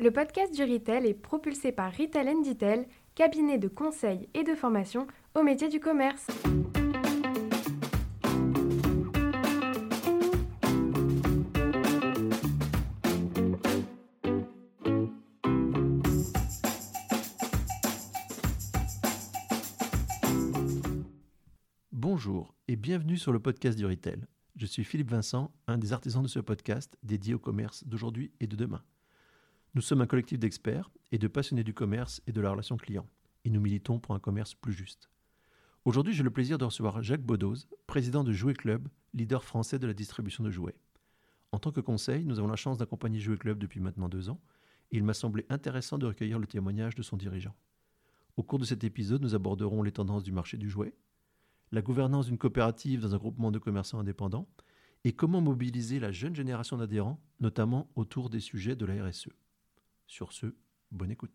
Le podcast du Retail est propulsé par Retail Detail, cabinet de conseil et de formation au métier du commerce. Bonjour et bienvenue sur le podcast du Retail. Je suis Philippe Vincent, un des artisans de ce podcast dédié au commerce d'aujourd'hui et de demain. Nous sommes un collectif d'experts et de passionnés du commerce et de la relation client, et nous militons pour un commerce plus juste. Aujourd'hui, j'ai le plaisir de recevoir Jacques Bodoz, président de Jouet Club, leader français de la distribution de jouets. En tant que conseil, nous avons la chance d'accompagner Jouet Club depuis maintenant deux ans, et il m'a semblé intéressant de recueillir le témoignage de son dirigeant. Au cours de cet épisode, nous aborderons les tendances du marché du jouet, la gouvernance d'une coopérative dans un groupement de commerçants indépendants et comment mobiliser la jeune génération d'adhérents, notamment autour des sujets de la RSE. Sur ce, bonne écoute.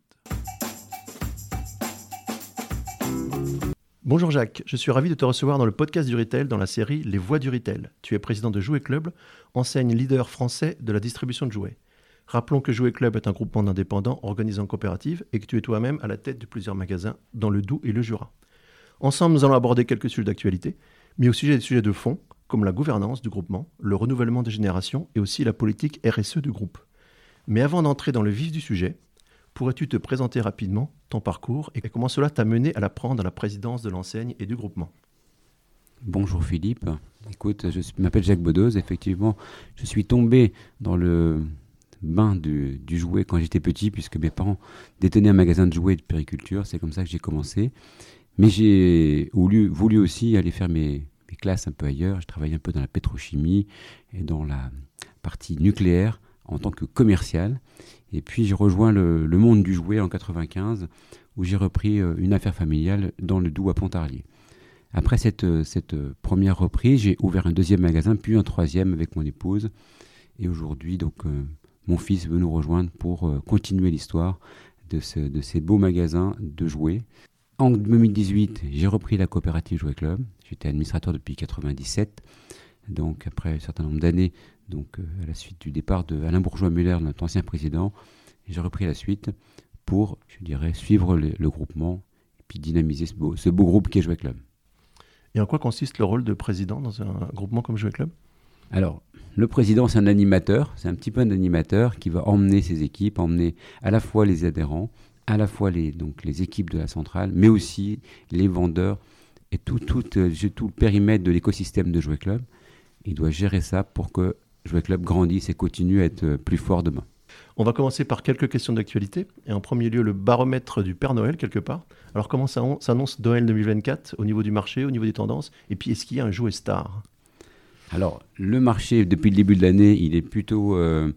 Bonjour Jacques, je suis ravi de te recevoir dans le podcast du Retail dans la série Les Voix du Retail. Tu es président de Jouet Club, enseigne leader français de la distribution de jouets. Rappelons que Jouet Club est un groupement d'indépendants organisé en coopérative et que tu es toi-même à la tête de plusieurs magasins dans le Doubs et le Jura. Ensemble, nous allons aborder quelques sujets d'actualité, mais aussi des sujets de fond, comme la gouvernance du groupement, le renouvellement des générations et aussi la politique RSE du groupe. Mais avant d'entrer dans le vif du sujet, pourrais-tu te présenter rapidement ton parcours et comment cela t'a mené à la prendre à la présidence de l'enseigne et du groupement? Bonjour Philippe. Écoute, je m'appelle Jacques Bodoz. Effectivement, je suis tombé dans le bain du, du jouet quand j'étais petit, puisque mes parents détenaient un magasin de jouets et de périculture. C'est comme ça que j'ai commencé. Mais j'ai voulu, aussi aller faire mes, mes, classes un peu ailleurs. Je travaillais un peu dans la pétrochimie et dans la partie nucléaire en tant que commercial. Et puis j'ai rejoint le, monde du jouet en 95 où j'ai repris euh, une affaire familiale dans le Doubs à Pontarlier. Après cette, cette première reprise, j'ai ouvert un deuxième magasin, puis un troisième avec mon épouse. Et aujourd'hui, donc, euh, mon fils veut nous rejoindre pour euh, continuer l'histoire de, de, ces beaux magasins de jouets. En 2018, j'ai repris la coopérative Jouet Club. J'étais administrateur depuis 97. Donc après un certain nombre d'années, donc euh, à la suite du départ de Alain Bourgeois-Muller, notre ancien président, j'ai repris la suite pour, je dirais, suivre le, le groupement et puis dynamiser ce beau, ce beau groupe qui est Jouet Club. Et en quoi consiste le rôle de président dans un groupement comme Jouet Club? Alors, le président, c'est un animateur, c'est un petit peu un animateur qui va emmener ses équipes, emmener à la fois les adhérents, à la fois les, donc, les équipes de la centrale, mais aussi les vendeurs et tout, tout, euh, tout le périmètre de l'écosystème de Jouet Club. Il doit gérer ça pour que Jouet Club grandisse et continue à être plus fort demain. On va commencer par quelques questions d'actualité. Et en premier lieu, le baromètre du Père Noël, quelque part. Alors, comment ça s'annonce Noël 2024 au niveau du marché, au niveau des tendances? Et puis, est-ce qu'il y a un jouet star? Alors, le marché, depuis le début de l'année, il est plutôt, euh,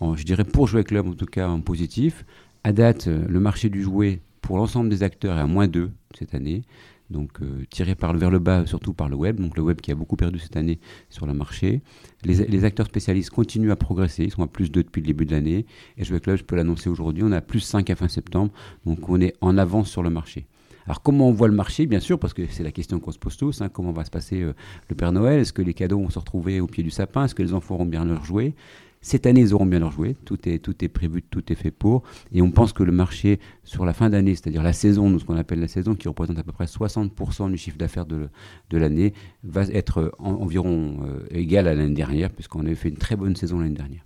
en, je dirais, pour Jouet Club, en tout cas, en positif. À date, le marché du jouet, pour l'ensemble des acteurs, est à moins 2 cette année donc euh, tiré par le, vers le bas, surtout par le web, donc le web qui a beaucoup perdu cette année sur le marché. Les, les acteurs spécialistes continuent à progresser, ils sont à plus 2 depuis le début de l'année, et Jouet Club, je peux l'annoncer aujourd'hui, on a plus 5 à fin septembre, donc on est en avance sur le marché. Alors comment on voit le marché? Bien sûr, parce que c'est la question qu'on se pose tous, hein, comment va se passer euh, le Père Noël? Est-ce que les cadeaux vont se retrouver au pied du sapin? Est-ce que les enfants auront bien leur jouet? Cette année, ils auront bien leur jouet. Tout est, tout est prévu, tout est fait pour. Et on pense que le marché, sur la fin d'année, c'est-à-dire la saison, ce qu'on appelle la saison, qui représente à peu près 60% du chiffre d'affaires de, de l'année, va être en, environ euh, égal à l'année dernière, puisqu'on avait fait une très bonne saison l'année dernière.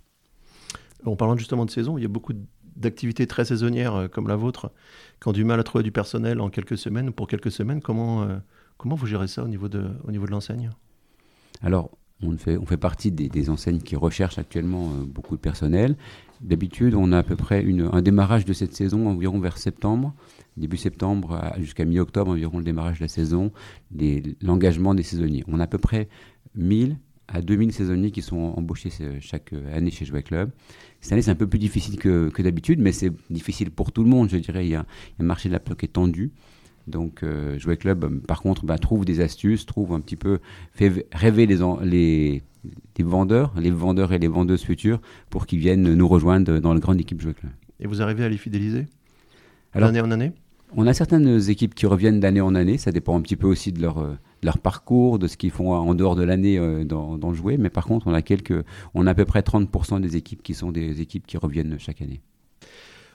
En parlant justement de saison, il y a beaucoup d'activités très saisonnières euh, comme la vôtre qui ont du mal à trouver du personnel en quelques semaines ou pour quelques semaines. Comment, euh, comment vous gérez ça au niveau de, au niveau de l'enseigne? Alors, on fait, on fait partie des, enseignes qui recherchent actuellement euh, beaucoup de personnel. D'habitude, on a à peu près une, un démarrage de cette saison environ vers septembre, début septembre jusqu'à mi-octobre environ le démarrage de la saison, l'engagement des saisonniers. On a à peu près 1000 à 2000 saisonniers qui sont embauchés chaque année chez Jouet Club. Cette année, c'est un peu plus difficile que, d'habitude, mais c'est difficile pour tout le monde, je dirais. Il y a, un marché de la plaque qui est tendu. Donc, euh, Jouet Club, par contre, bah, trouve des astuces, trouve un petit peu, fait rêver les, les, les, vendeurs, les vendeurs et les vendeuses futures pour qu'ils viennent nous rejoindre dans la grande équipe Jouet Club. Et vous arrivez à les fidéliser D'année en année? On a certaines équipes qui reviennent d'année en année, ça dépend un petit peu aussi de leur, de leur parcours, de ce qu'ils font en dehors de l'année euh, dans, dans, le jouet, mais par contre, on a, quelques, on a à peu près 30% des équipes qui sont des équipes qui reviennent chaque année.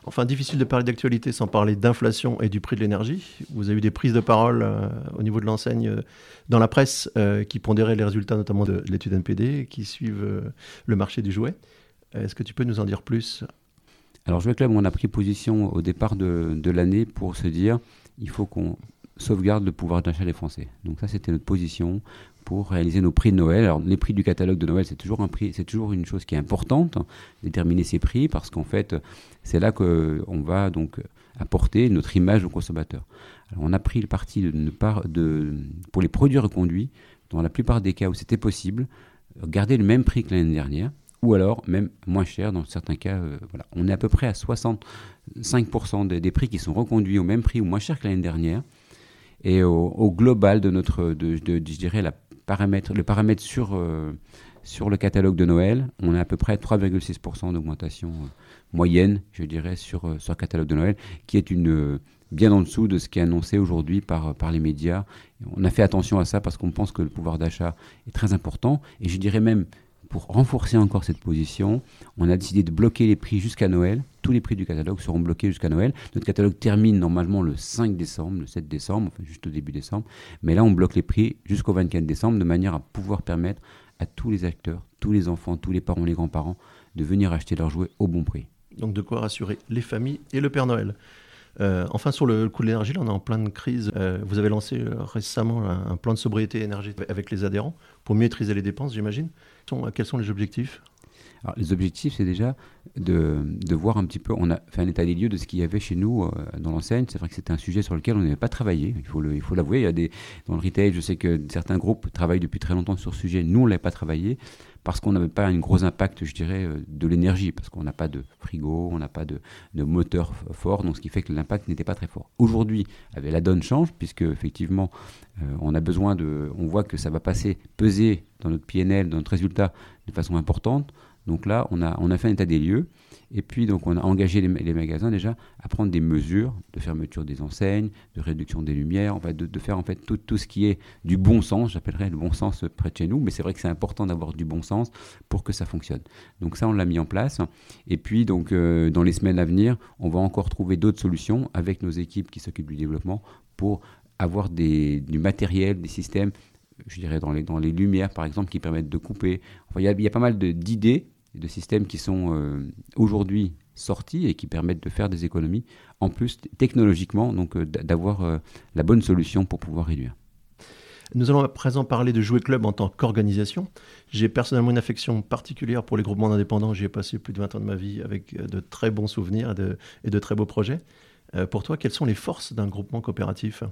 Enfin, difficile de parler d'actualité sans parler d'inflation et du prix de l'énergie. Vous avez eu des prises de parole euh, au niveau de l'enseigne euh, dans la presse euh, qui pondéraient les résultats notamment de, l'étude NPD, qui suivent le marché du jouet. Est-ce que tu peux nous en dire plus? Alors, Jouet Club, on a pris position au départ de, de l'année pour se dire il faut qu'on sauvegarde le pouvoir d'achat des Français. Donc ça, c'était notre position pour réaliser nos prix de Noël. Alors les prix du catalogue de Noël, c'est toujours un prix, c'est toujours une chose qui est importante, déterminer ces prix, parce qu'en fait, c'est là qu'on va donc apporter notre image aux consommateurs. Alors on a pris le parti de ne pas, de, pour les produits reconduits, dans la plupart des cas où c'était possible, garder le même prix que l'année dernière, ou alors même moins cher dans certains cas. Euh, voilà. On est à peu près à 65% des, des, prix qui sont reconduits au même prix ou moins cher que l'année dernière. Et au, global de notre, de, je dirais, la le paramètre sur, euh, sur le catalogue de Noël, on a à peu près 3,6% d'augmentation euh, moyenne, je dirais, sur, euh, sur le catalogue de Noël, qui est bien en dessous de ce qui est annoncé aujourd'hui par, par les médias. On a fait attention à ça parce qu'on pense que le pouvoir d'achat est très important. Et je dirais même pour renforcer encore cette position, on a décidé de bloquer les prix jusqu'à Noël. Tous les prix du catalogue seront bloqués jusqu'à Noël. Notre catalogue termine normalement le 5 décembre, le 7 décembre, enfin juste au début décembre. Mais là, on bloque les prix jusqu'au 24 décembre de manière à pouvoir permettre à tous les acteurs, tous les enfants, tous les parents, les grands-parents, de venir acheter leurs jouets au bon prix. Donc de quoi rassurer les familles et le Père Noël. Euh, enfin, sur le coût de l'énergie, on est en pleine crise. Euh, vous avez lancé euh, récemment un, plan de sobriété énergétique avec les adhérents pour maîtriser les dépenses, j'imagine. Quels sont les objectifs? Les objectifs, c'est déjà de, voir un petit peu. On a fait un état des lieux de ce qu'il y avait chez nous dans l'enseigne. C'est vrai que c'était un sujet sur lequel on n'avait pas travaillé. Il faut, l'avouer. Dans le retail, je sais que certains groupes travaillent depuis très longtemps sur ce sujet. Nous, on ne l'avait pas travaillé parce qu'on n'avait pas un gros impact, je dirais, euh, de l'énergie, parce qu'on n'a pas de frigo, on n'a pas de, moteur fort, donc ce qui fait que l'impact n'était pas très fort. Aujourd'hui, la donne change, puisque effectivement, euh, on a besoin de, on voit que ça va passer, peser dans notre PNL, dans notre résultat de façon importante. Donc là, on a, on a fait un état des lieux. Et puis, donc, on a engagé les, magasins déjà à prendre des mesures de fermeture des enseignes, de réduction des lumières, en fait, de, faire en fait tout, tout, ce qui est du bon sens, j'appellerais le bon sens près de chez nous. Mais c'est vrai que c'est important d'avoir du bon sens pour que ça fonctionne. Donc ça, on l'a mis en place. Et puis, donc, euh, dans les semaines à venir, on va encore trouver d'autres solutions avec nos équipes qui s'occupent du développement pour avoir des, du matériel, des systèmes je dirais dans les, dans les lumières par exemple qui permettent de couper. Il y, a pas mal d'idées de systèmes qui sont euh, aujourd'hui sortis et qui permettent de faire des économies, en plus technologiquement, donc euh, d'avoir euh, la bonne solution pour pouvoir réduire. Nous allons à présent parler de Jouer Club en tant qu'organisation. J'ai personnellement une affection particulière pour les groupements d'indépendants. J'y ai passé plus de 20 ans de ma vie avec de très bons souvenirs et de très beaux projets. pour toi, quelles sont les forces d'un groupement coopératif?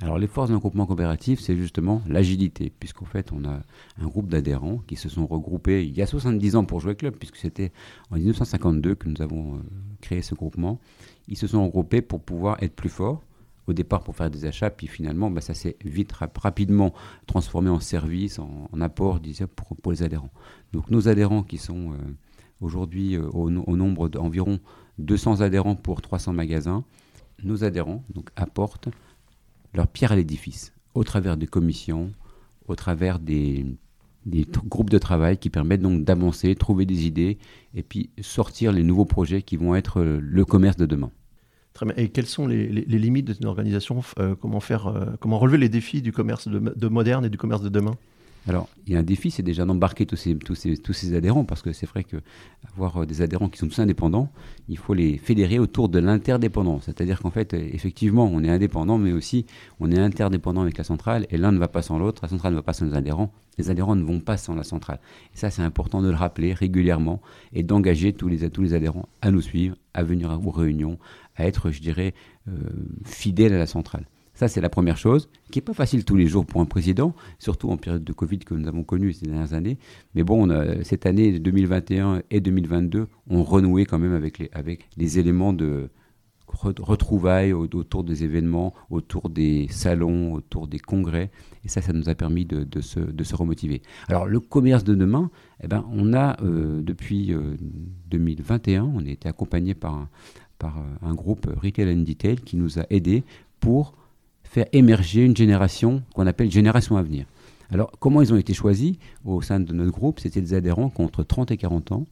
Alors les forces d'un groupement coopératif, c'est justement l'agilité, puisqu'en fait on a un groupe d'adhérents qui se sont regroupés il y a 70 ans pour jouer club, puisque c'était en 1952 que nous avons euh, créé ce groupement. Ils se sont regroupés pour pouvoir être plus forts, au départ pour faire des achats, puis finalement bah, ça s'est vite, rapidement transformé en service, en, apport pour, pour, les adhérents. Donc nos adhérents qui sont euh, aujourd'hui euh, au, au, nombre d'environ 200 adhérents pour 300 magasins, nos adhérents donc, apportent leur pierre à l'édifice, au travers des commissions, au travers des, groupes de travail qui permettent donc d'avancer, trouver des idées et puis sortir les nouveaux projets qui vont être le commerce de demain. Très bien. Et quelles sont les, limites d'une organisation? Euh, comment, faire, euh, comment relever les défis du commerce de moderne et du commerce de demain? Alors, il y a un défi, c'est déjà d'embarquer tous ces, tous, ces, tous ces adhérents, parce que c'est vrai qu'avoir euh, des adhérents qui sont tous indépendants, il faut les fédérer autour de l'interdépendance. C'est-à-dire qu'en fait, euh, effectivement, on est indépendant, mais aussi on est interdépendant avec la centrale, et l'un ne va pas sans l'autre, la centrale ne va pas sans les adhérents, les adhérents ne vont pas sans la centrale. Ça, c'est important de le rappeler régulièrement et d'engager tous les, tous les adhérents à nous suivre, à venir aux réunions, à être, je dirais, euh, fidèles à la centrale. Ça, c'est la première chose, qui n'est pas facile tous les jours pour un président, surtout en période de Covid que nous avons connue ces dernières années. Mais bon, cette année 2021 et 2022 ont renoué quand même avec les, éléments de retrouvailles autour des événements, autour des salons, autour des congrès. Et ça, ça nous a permis de, se, remotiver. Alors, le commerce de demain, eh ben, on a, euh, depuis 2021, euh, on a été accompagné par un, par euh, un groupe Retail and Detail qui nous a aidés pour faire émerger une génération qu'on appelle génération à venir. Alors, comment ils ont été choisis au sein de notre groupe? C'était des adhérents qui ont entre 30 et 40 ans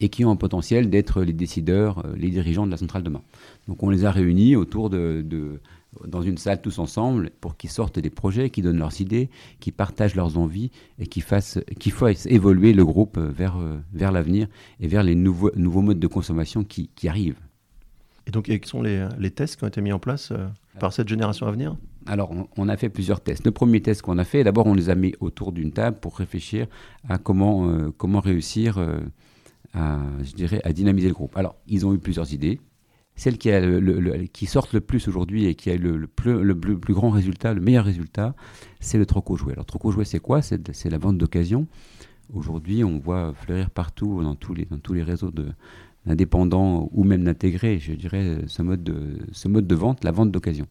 et qui ont un potentiel d'être les décideurs, euh, les dirigeants de la centrale demain. Donc on les a réunis autour de, dans une salle tous ensemble pour qu'ils sortent des projets, qu'ils donnent leurs idées, qu'ils partagent leurs envies et qu'ils fassent, fassent évoluer le groupe vers, euh, vers l'avenir et vers les nouveaux, nouveaux modes de consommation qui, qui arrivent. Et donc, quels sont les, les, tests qui ont été mis en place euh, par cette génération à venir alors, on, a fait plusieurs tests. Le premier test qu'on a fait, d'abord, on les a mis autour d'une table pour réfléchir à comment, comment réussir à, je dirais, à dynamiser le groupe. Alors, ils ont eu plusieurs idées. Celle qui, a le, qui sort le plus aujourd'hui et qui a le, plus, plus, grand résultat, le meilleur résultat, c'est le troco jouet. Alors, troco jouet, c'est quoi? C'est la vente d'occasion. Aujourd'hui, on voit fleurir partout, dans tous les, dans tous les réseaux d'indépendants ou même d'intégrés, je dirais, ce mode, de, ce mode de vente, la vente d'occasion.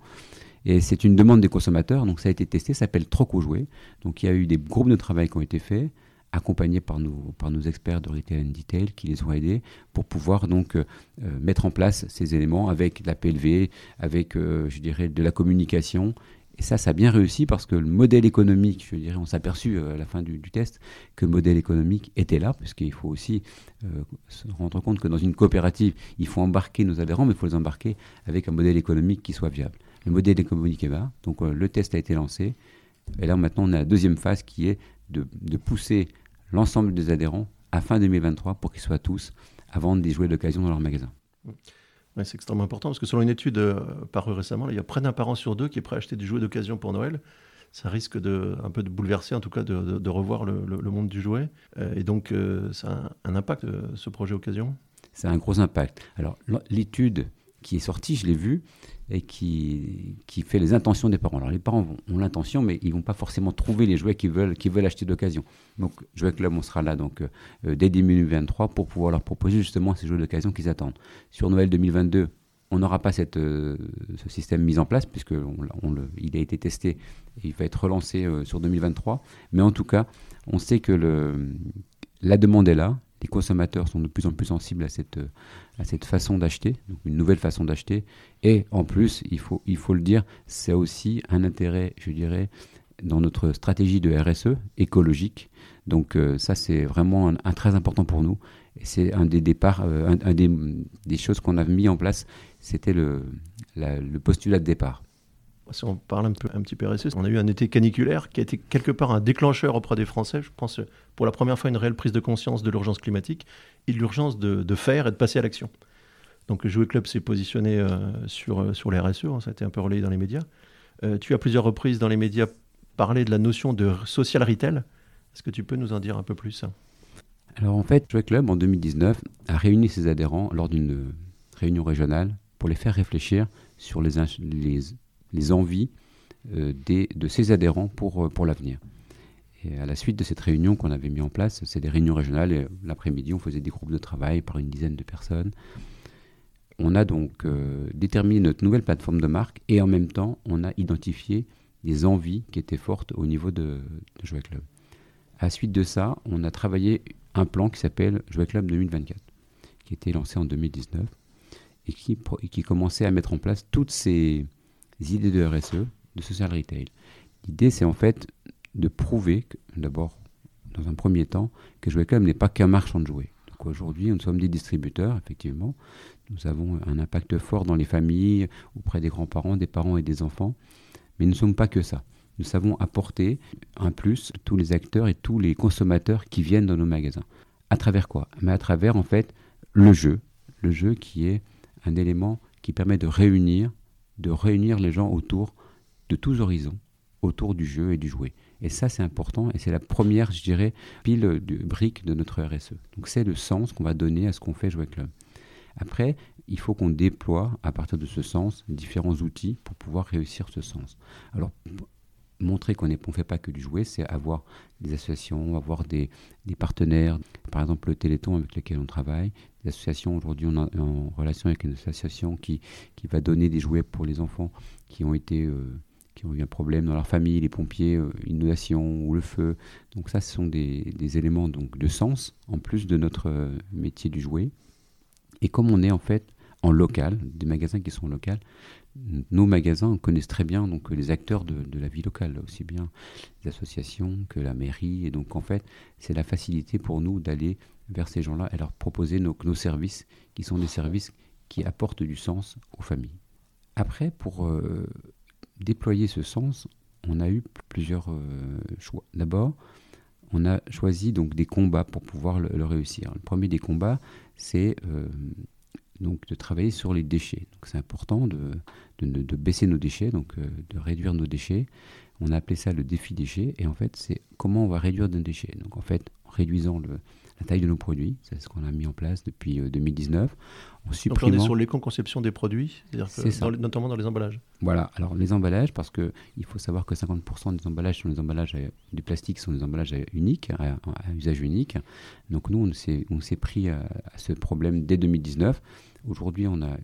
Et c'est une demande des consommateurs, donc ça a été testé, ça s'appelle Troco Jouet. Donc il y a eu des groupes de travail qui ont été faits, accompagnés par nos, par nos experts de Retail and Detail qui les ont aidés pour pouvoir donc euh, euh, mettre en place ces éléments avec la PLV, avec, euh, je dirais, de la communication. Et ça, ça a bien réussi parce que le modèle économique, je dirais, on s'est aperçu à la fin du, test que le modèle économique était là, puisqu'il faut aussi se rendre compte que dans une coopérative, il faut embarquer nos adhérents, mais il faut les embarquer avec un modèle économique qui soit viable. Le modèle économique est là, donc le test a été lancé. Et là, maintenant, on a la deuxième phase qui est de, de pousser l'ensemble des adhérents à fin 2023 pour qu'ils soient tous à vendre des jouets d'occasion dans leur magasin. C'est extrêmement important parce que selon une étude euh, parue récemment, il y a près d'un parent sur deux qui est prêt à acheter des jouets d'occasion pour Noël. Ça risque de, un peu de bouleverser, en tout cas de, revoir le, monde du jouet. Euh, et donc, euh, ça a un, impact, ce projet occasion? C'est un gros impact. Alors, l'étude qui est sortie, je l'ai vue, et qui, qui fait les intentions des parents. Alors les parents ont, l'intention, mais ils vont pas forcément trouver les jouets qu'ils veulent, veulent acheter d'occasion. Donc Jouet Club, on sera là donc euh, dès 2023 pour pouvoir leur proposer justement ces jouets d'occasion qu'ils attendent. Sur Noël 2022, on n'aura pas cette, euh, ce système mis en place puisque on, le, il a été testé et il va être relancé euh, sur 2023. Mais en tout cas, on sait que le, la demande est là, les consommateurs sont de plus en plus sensibles à cette, à cette façon d'acheter, une nouvelle façon d'acheter. Et en plus, il faut, il faut le dire, c'est aussi un intérêt, je dirais, dans notre stratégie de RSE écologique. Donc euh, ça, c'est vraiment un, très important pour nous. C'est un des départs, euh, un, des, des, choses qu'on a mis en place, c'était le, le postulat de départ si on parle un, peu, un petit peu RSE, on a eu un été caniculaire qui a été quelque part un déclencheur auprès des Français. Je pense pour la première fois une réelle prise de conscience de l'urgence climatique et de l'urgence de, faire et de passer à l'action. Donc le Jouet Club s'est positionné euh, sur, euh, sur les RSE, hein, ça a été un peu relayé dans les médias. Euh, tu as plusieurs reprises dans les médias parlé de la notion de social retail. Est-ce que tu peux nous en dire un peu plus Alors en fait, Jouet Club en 2019 a réuni ses adhérents lors d'une réunion régionale pour les faire réfléchir sur les, les les envies euh, de ses adhérents pour, euh, pour l'avenir. Et à la suite de cette réunion qu'on avait mis en place, c'est des réunions régionales, et l'après-midi on faisait des groupes de travail par une dizaine de personnes. On a donc euh, déterminé notre nouvelle plateforme de marque et en même temps on a identifié des envies qui étaient fortes au niveau de, de Jouet Club. À la suite de ça, on a travaillé un plan qui s'appelle Jouet Club 2024, qui a été lancé en 2019 et qui, et qui commençait à mettre en place toutes ces, idées de RSE, de social retail. L'idée, c'est en fait de prouver, d'abord, dans un premier temps, que Jouet Club n'est pas qu'un marchand de jouets. Donc aujourd'hui, nous sommes des distributeurs, effectivement. Nous avons un impact fort dans les familles, auprès des grands-parents, des parents et des enfants. Mais nous ne sommes pas que ça. Nous savons apporter un plus tous les acteurs et tous les consommateurs qui viennent dans nos magasins. À travers quoi? Mais à travers, en fait, le jeu. Le jeu qui est un élément qui permet de réunir de réunir les gens autour de tous horizons, autour du jeu et du jouet. Et ça, c'est important et c'est la première, je dirais, pile de brique de notre RSE. Donc c'est le sens qu'on va donner à ce qu'on fait Jouet Club. Après, il faut qu'on déploie à partir de ce sens différents outils pour pouvoir réussir ce sens. Alors, montrer qu'on ne fait pas que du jouet, c'est avoir des associations, avoir des, partenaires, par exemple le Téléthon avec lequel on travaille, des associations, aujourd'hui on est en relation avec une association qui, qui va donner des jouets pour les enfants qui ont été... Euh, qui ont eu un problème dans leur famille, les pompiers, euh, inondation ou le feu. Donc ça, ce sont des, éléments donc, de sens, en plus de notre euh, métier du jouet. Et comme on est en fait en local, des magasins qui sont locaux, nos magasins connaissent très bien donc les acteurs de, la vie locale, aussi bien les associations que la mairie. Et donc en fait, c'est la facilité pour nous d'aller vers ces gens-là et leur proposer nos, services, qui sont des services qui apportent du sens aux familles. Après, pour euh, déployer ce sens, on a eu plusieurs euh, choix. D'abord, on a choisi donc des combats pour pouvoir le, réussir. Le premier des combats, c'est euh, donc de travailler sur les déchets. C'est important de, de, baisser nos déchets, donc euh, de réduire nos déchets. On a appelé ça le défi déchets, et en fait, c'est comment on va réduire nos déchets. Donc en fait, en réduisant le, la taille de nos produits, c'est ce qu'on a mis en place depuis 2019. En supprimant... Donc on est sur l'éco-conception des produits, c'est-à-dire notamment dans les emballages. Voilà, alors les emballages, parce qu'il faut savoir que 50% des emballages sont des emballages du plastique, sont des emballages uniques, à, usage unique. Donc nous, on s'est pris à, à, ce problème dès 2019. Aujourd'hui, on a,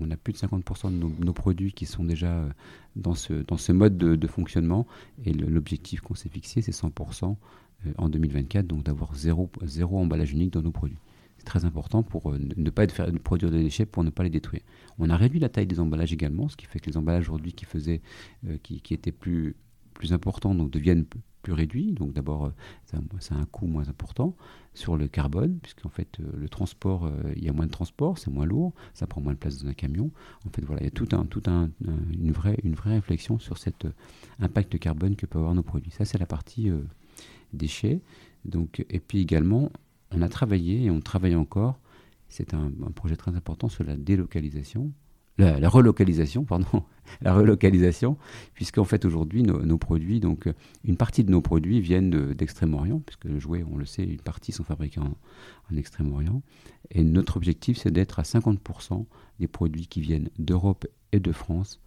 on, a, plus de 50% de nos, produits qui sont déjà euh, dans ce, mode de, fonctionnement. Et l'objectif qu'on s'est fixé, c'est 100% euh, en 2024, donc d'avoir zéro, emballage unique dans nos produits. C'est très important pour euh, ne pas produire des déchets pour ne pas les détruire. On a réduit la taille des emballages également, ce qui fait que les emballages aujourd'hui qui faisaient, qui, étaient plus, plus importants, donc deviennent plus réduit. Donc d'abord, euh, c'est un, coût moins important sur le carbone, puisqu'en fait, euh, le transport, euh, il y a moins de transport, c'est moins lourd, ça prend moins de place dans un camion. En fait, voilà, il y a tout un, tout un, une, vraie, une vraie réflexion sur cet impact carbone que peuvent avoir nos produits. Ça, c'est la partie déchets. Donc, et puis également, on a travaillé et on travaille encore, c'est un projet très important sur la délocalisation la, relocalisation, pardon, la relocalisation, puisqu'en fait aujourd'hui nos, produits, donc une partie de nos produits viennent d'Extrême-Orient, puisque le jouet, on le sait, une partie sont fabriqués en, Extrême-Orient, et notre objectif c'est d'être à 50% des produits qui viennent d'Europe et de France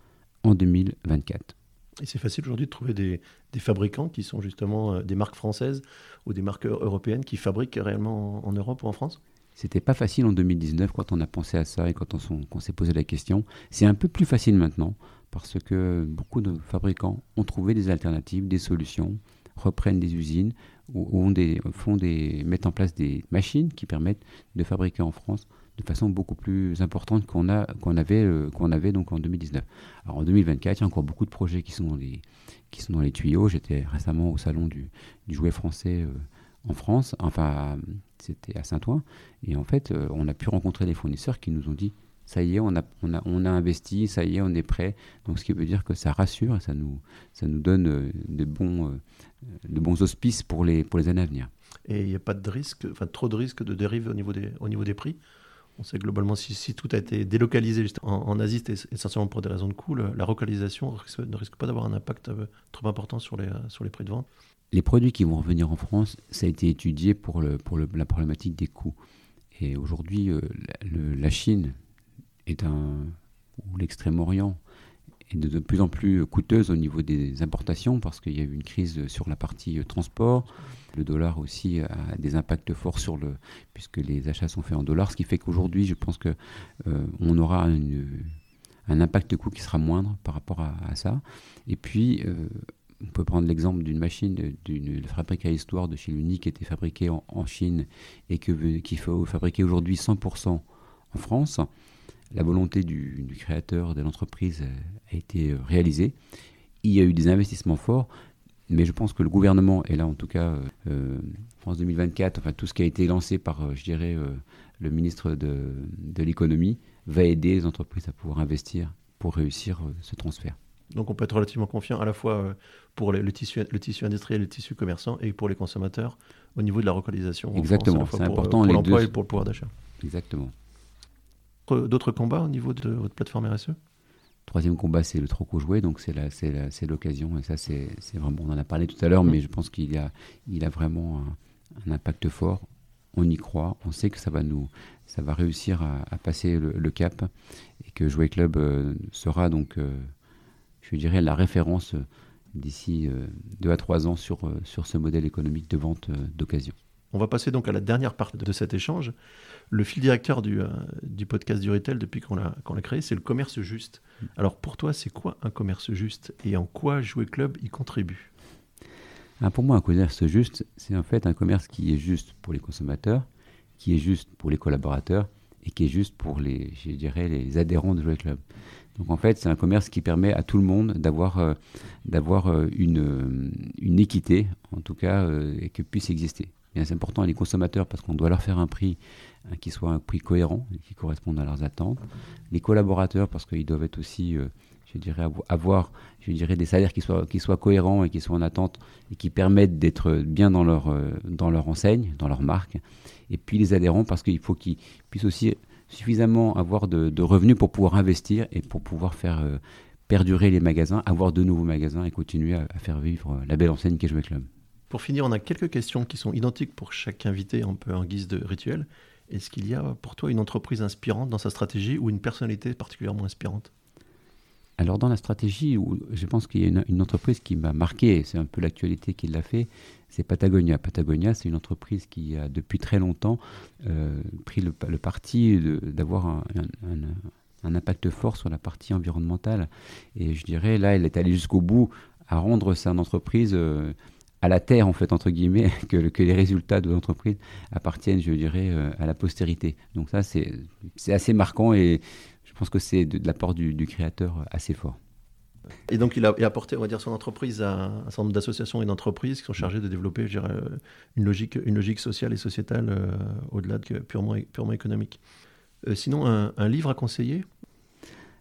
en 2024. Et c'est facile aujourd'hui de trouver des, fabricants qui sont justement euh, des marques françaises ou des marques européennes qui fabriquent réellement en Europe ou en France? C'était pas facile en 2019 quand on a pensé à ça et quand on, s'est posé la question. C'est un peu plus facile maintenant parce que beaucoup de fabricants ont trouvé des alternatives, des solutions, reprennent des usines ou, font des, mettent en place des machines qui permettent de fabriquer en France de façon beaucoup plus importante qu'on a avait euh, avait donc en 2019. Alors en 2024, il y a encore beaucoup de projets qui sont dans les qui sont dans les tuyaux. J'étais récemment au salon du, du jouet français euh, en France, enfin c'était à Saint-Ouen, et en fait euh, on a pu rencontrer des fournisseurs qui nous ont dit ça y est, on a, on a, on a investi, ça y est, on est prêt. Donc ce qui veut dire que ça rassure, ça nous, ça nous donne euh, de, bons, euh, de bons auspices pour les, pour les années à venir. Et il n'y a pas de risque, enfin trop de risques de dérive au niveau des, au niveau des prix? On sait globalement, si, tout a été délocalisé en, Asie, c'est essentiellement pour des raisons de coût. La relocalisation ne risque pas d'avoir un impact trop important sur les, sur les prix de vente les produits qui vont revenir en France, ça a été étudié pour, la problématique des coûts. Et aujourd'hui, euh, la Chine est un, ou l'Extrême-Orient est de, plus en plus coûteuse au niveau des importations parce qu'il y a eu une crise sur la partie euh, transport. Le dollar aussi a des impacts forts sur le, puisque les achats sont faits en dollars, ce qui fait qu'aujourd'hui, je pense que euh, on aura un impact coût qui sera moindre par rapport à, ça. Et puis, on peut prendre l'exemple d'une machine, d'une fabrique à histoire de chez Luni qui était fabriquée en, Chine et que, qu'il faut fabriquer aujourd'hui 100% en France. La volonté du, créateur de l'entreprise a été réalisée. Il y a eu des investissements forts, mais je pense que le gouvernement, et là en tout cas euh, France 2024, enfin tout ce qui a été lancé par, euh, je dirais, euh, le ministre de, de l'économie, va aider les entreprises à pouvoir investir pour réussir ce transfert. Donc on peut être relativement confiant à la fois euh, pour le, tissu, le tissu industriel, le tissu commerçant et pour les consommateurs au niveau de la localisation. Exactement, c'est important pour l'emploi et pour le pouvoir d'achat. Exactement. D'autres combats au niveau de votre plateforme RSE Troisième combat, c'est le troc au jouet, donc c'est l'occasion, et ça c'est vraiment, on en a parlé tout à l'heure, mm. mais je pense qu'il a, il a vraiment un, impact fort. On y croit, on sait que ça va nous, ça va réussir à, passer le, cap et que Jouet Club euh, sera donc euh, je dirais, la référence euh, d'ici euh, deux à trois ans sur, euh, sur ce modèle économique de vente d'occasion. On va passer donc à la dernière partie de cet échange. Le fil directeur du, du podcast du retail depuis qu'on l'a créé, c'est le commerce juste. Mm. Alors pour toi, c'est quoi un commerce juste et en quoi Jouer Club y contribue? Ah, Pour moi, un commerce juste, c'est en fait un commerce qui est juste pour les consommateurs, qui est juste pour les collaborateurs et qui est juste pour les, je dirais, les adhérents de Jouet Club. Donc en fait, c'est un commerce qui permet à tout le monde d'avoir euh, d'avoir euh, une, euh, une équité, en tout cas, et que puisse exister. C'est important les consommateurs parce qu'on doit leur faire un prix qui soit un prix cohérent et qui corresponde à leurs attentes. Les collaborateurs parce qu'ils doivent être aussi, je dirais, avoir, je dirais, des salaires qui soient qui soient cohérents et qui soient en attente et qui permettent d'être bien dans leur dans leur enseigne, dans leur marque. Et puis les adhérents parce qu'il faut qu'ils puissent aussi suffisamment avoir de, revenus pour pouvoir investir et pour pouvoir faire euh, perdurer les magasins, avoir de nouveaux magasins et continuer à, faire vivre euh, la belle enseigne qu'est Jouet Club. Pour finir, on a quelques questions qui sont identiques pour chaque invité, un peu en guise de rituel. Est-ce qu'il y a pour toi une entreprise inspirante dans sa stratégie ou une personnalité particulièrement inspirante? Alors dans la stratégie, je pense qu'il y a une, entreprise qui m'a marqué, c'est un peu l'actualité qui l'a fait, c'est Patagonia. Patagonia, c'est une entreprise qui a depuis très longtemps euh, pris le, parti d'avoir un, impact fort sur la partie environnementale. Et je dirais, là, elle est allée jusqu'au bout à rendre sa entreprise euh, à la terre, en fait, entre guillemets, que, les résultats de l'entreprise appartiennent, je dirais, euh, à la postérité. Donc ça, c'est assez marquant et je pense que c'est de, l'apport du, créateur assez fort. Et donc, il a, apporté, on va dire, son entreprise à un certain nombre d'associations et d'entreprises qui sont chargées de développer, dirais, une logique, une logique sociale et sociétale euh, au-delà de purement, économique. Euh, sinon, un, livre à conseiller?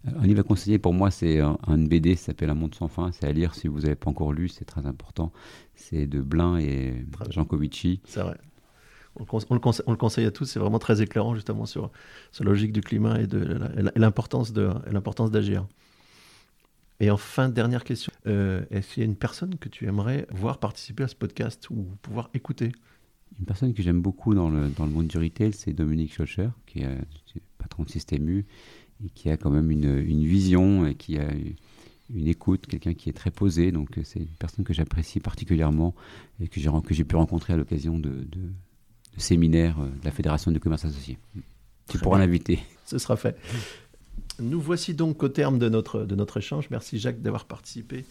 Un livre à conseiller, pour moi, c'est un, BD, ça s'appelle Un monde sans fin. C'est à lire si vous n'avez pas encore lu, c'est très important. C'est de Blin et Jean Covici. C'est vrai on le, conseille, à tous, c'est vraiment très éclairant justement sur, sur la logique du climat et, de, l'importance d'agir. Et enfin, dernière question, euh, est-ce qu'il y a une personne que tu aimerais voir participer à ce podcast ou pouvoir écouter? Une personne que j'aime beaucoup dans le, dans le monde du retail, c'est Dominique Schocher, qui est patron de Système U, et qui a quand même une, une vision et qui a une écoute, quelqu'un qui est très posé. Donc c'est une personne que j'apprécie particulièrement et que j'ai pu rencontrer à l'occasion de, séminaire euh, de la Fédération du commerce associé. Tu pourras l'inviter. Ce sera fait. Nous voici donc au terme de notre, de notre échange. Merci Jacques d'avoir participé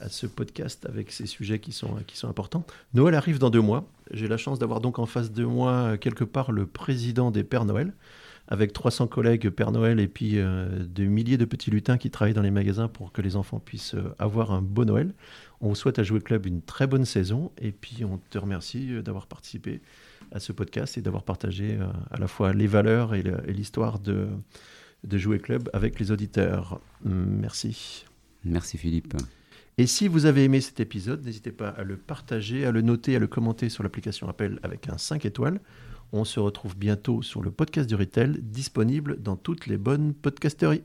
à ce podcast avec ces sujets qui sont, qui sont importants. Noël arrive dans deux mois. J'ai la chance d'avoir donc en face de moi quelque part le président des Pères Noël, avec 300 collègues Père Noël et puis euh, des milliers de petits lutins qui travaillent dans les magasins pour que les enfants puissent euh, avoir un beau Noël. On vous souhaite à Jouer Club une très bonne saison et puis on te remercie d'avoir participé à ce podcast et d'avoir partagé euh, à la fois les valeurs et l'histoire de, de Jouer Club avec les auditeurs. Merci. Merci Philippe. Et si vous avez aimé cet épisode, n'hésitez pas à le partager, à le noter, à le commenter sur l'application Appel avec un 5 étoiles. On se retrouve bientôt sur le podcast du Retail, disponible dans toutes les bonnes podcasteries.